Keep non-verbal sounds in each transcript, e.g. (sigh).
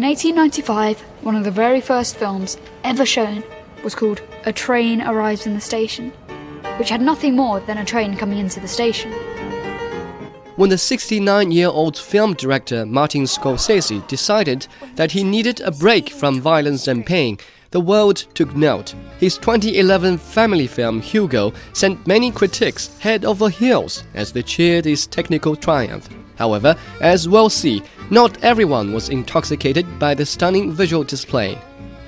In 1895, one of the very first films ever shown was called A Train Arrives in the Station, which had nothing more than a train coming into the station. When the 69 year old film director Martin Scorsese decided that he needed a break from violence and pain, the world took note. His 2011 family film Hugo sent many critics head over heels as they cheered his technical triumph. However, as we'll see, not everyone was intoxicated by the stunning visual display.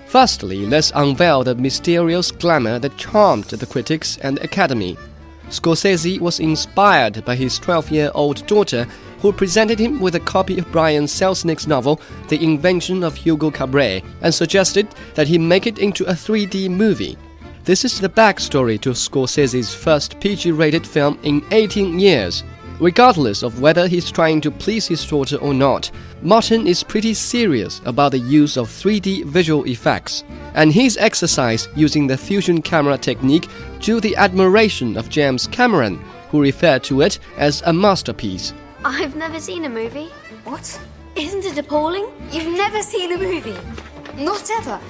Firstly, let's unveil the mysterious glamour that charmed the critics and the Academy. Scorsese was inspired by his 12 year old daughter, who presented him with a copy of Brian Selznick's novel, The Invention of Hugo Cabret, and suggested that he make it into a 3D movie. This is the backstory to Scorsese's first PG rated film in 18 years. Regardless of whether he's trying to please his daughter or not, Martin is pretty serious about the use of 3D visual effects, and his exercise using the fusion camera technique drew the admiration of James Cameron, who referred to it as a masterpiece. I've never seen a movie. What? Isn't it appalling? You've never seen a movie? Not ever?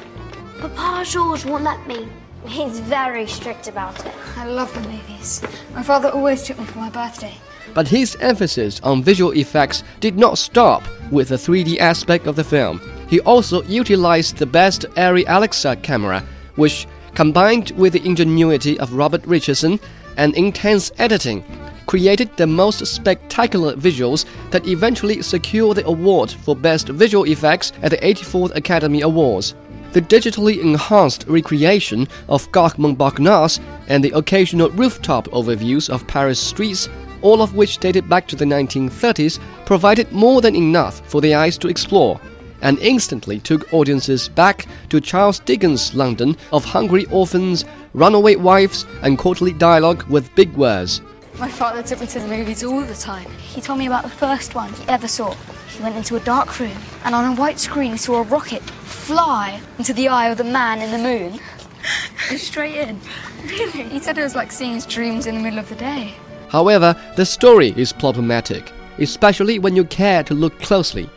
Papa George won't let me. He's very strict about it. I love the movies. My father always took me for my birthday. But his emphasis on visual effects did not stop with the 3D aspect of the film. He also utilized the best Arri Alexa camera, which, combined with the ingenuity of Robert Richardson and intense editing, created the most spectacular visuals that eventually secured the award for Best Visual Effects at the 84th Academy Awards. The digitally enhanced recreation of Gare Montparnasse and the occasional rooftop overviews of Paris streets all of which dated back to the 1930s, provided more than enough for the eyes to explore, and instantly took audiences back to Charles Dickens' London of hungry orphans, runaway wives, and courtly dialogue with big words. My father took me to the movies all the time. He told me about the first one he ever saw. He went into a dark room, and on a white screen, he saw a rocket fly into the eye of the man in the moon. (laughs) Straight in. Really? He said it was like seeing his dreams in the middle of the day. However, the story is problematic, especially when you care to look closely.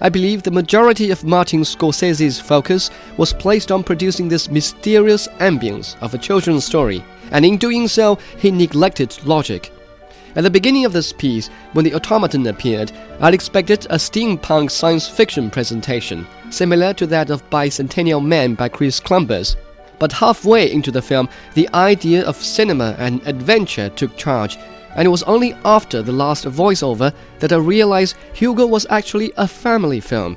I believe the majority of Martin Scorsese's focus was placed on producing this mysterious ambience of a children's story, and in doing so, he neglected logic. At the beginning of this piece, when the automaton appeared, I expected a steampunk science fiction presentation, similar to that of Bicentennial Man by Chris Columbus. But halfway into the film, the idea of cinema and adventure took charge, and it was only after the last voiceover that I realized Hugo was actually a family film.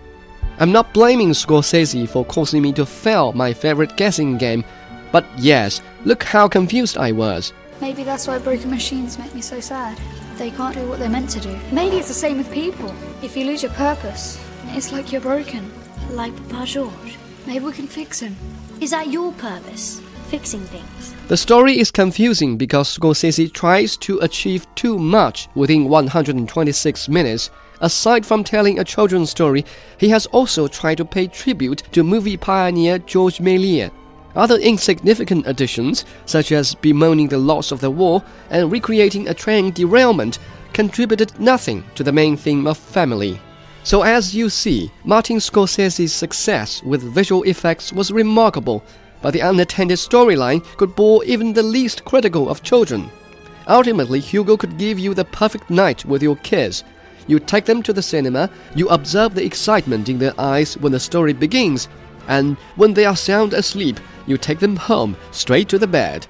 I'm not blaming Scorsese for causing me to fail my favorite guessing game, but yes, look how confused I was. Maybe that's why broken machines make me so sad. They can't do what they're meant to do. Maybe it's the same with people. If you lose your purpose, it's like you're broken. Like Papa George. Maybe we can fix him. Is that your purpose? Fixing things? The story is confusing because Scorsese tries to achieve too much within 126 minutes. Aside from telling a children's story, he has also tried to pay tribute to movie pioneer George Méliès. Other insignificant additions, such as bemoaning the loss of the war and recreating a train derailment, contributed nothing to the main theme of family. So, as you see, Martin Scorsese's success with visual effects was remarkable but the unattended storyline could bore even the least critical of children. Ultimately, Hugo could give you the perfect night with your kids. You take them to the cinema, you observe the excitement in their eyes when the story begins, and when they are sound asleep, you take them home, straight to the bed.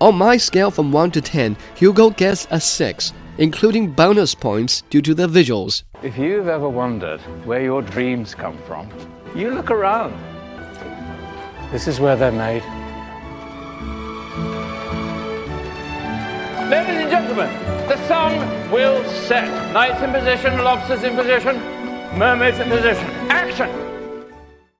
On my scale from 1 to 10, Hugo gets a 6, including bonus points due to the visuals. If you've ever wondered where your dreams come from, you look around. This is where they're made. Ladies and gentlemen, the sun will set. Knights in position, lobsters in position, mermaids in position. Action!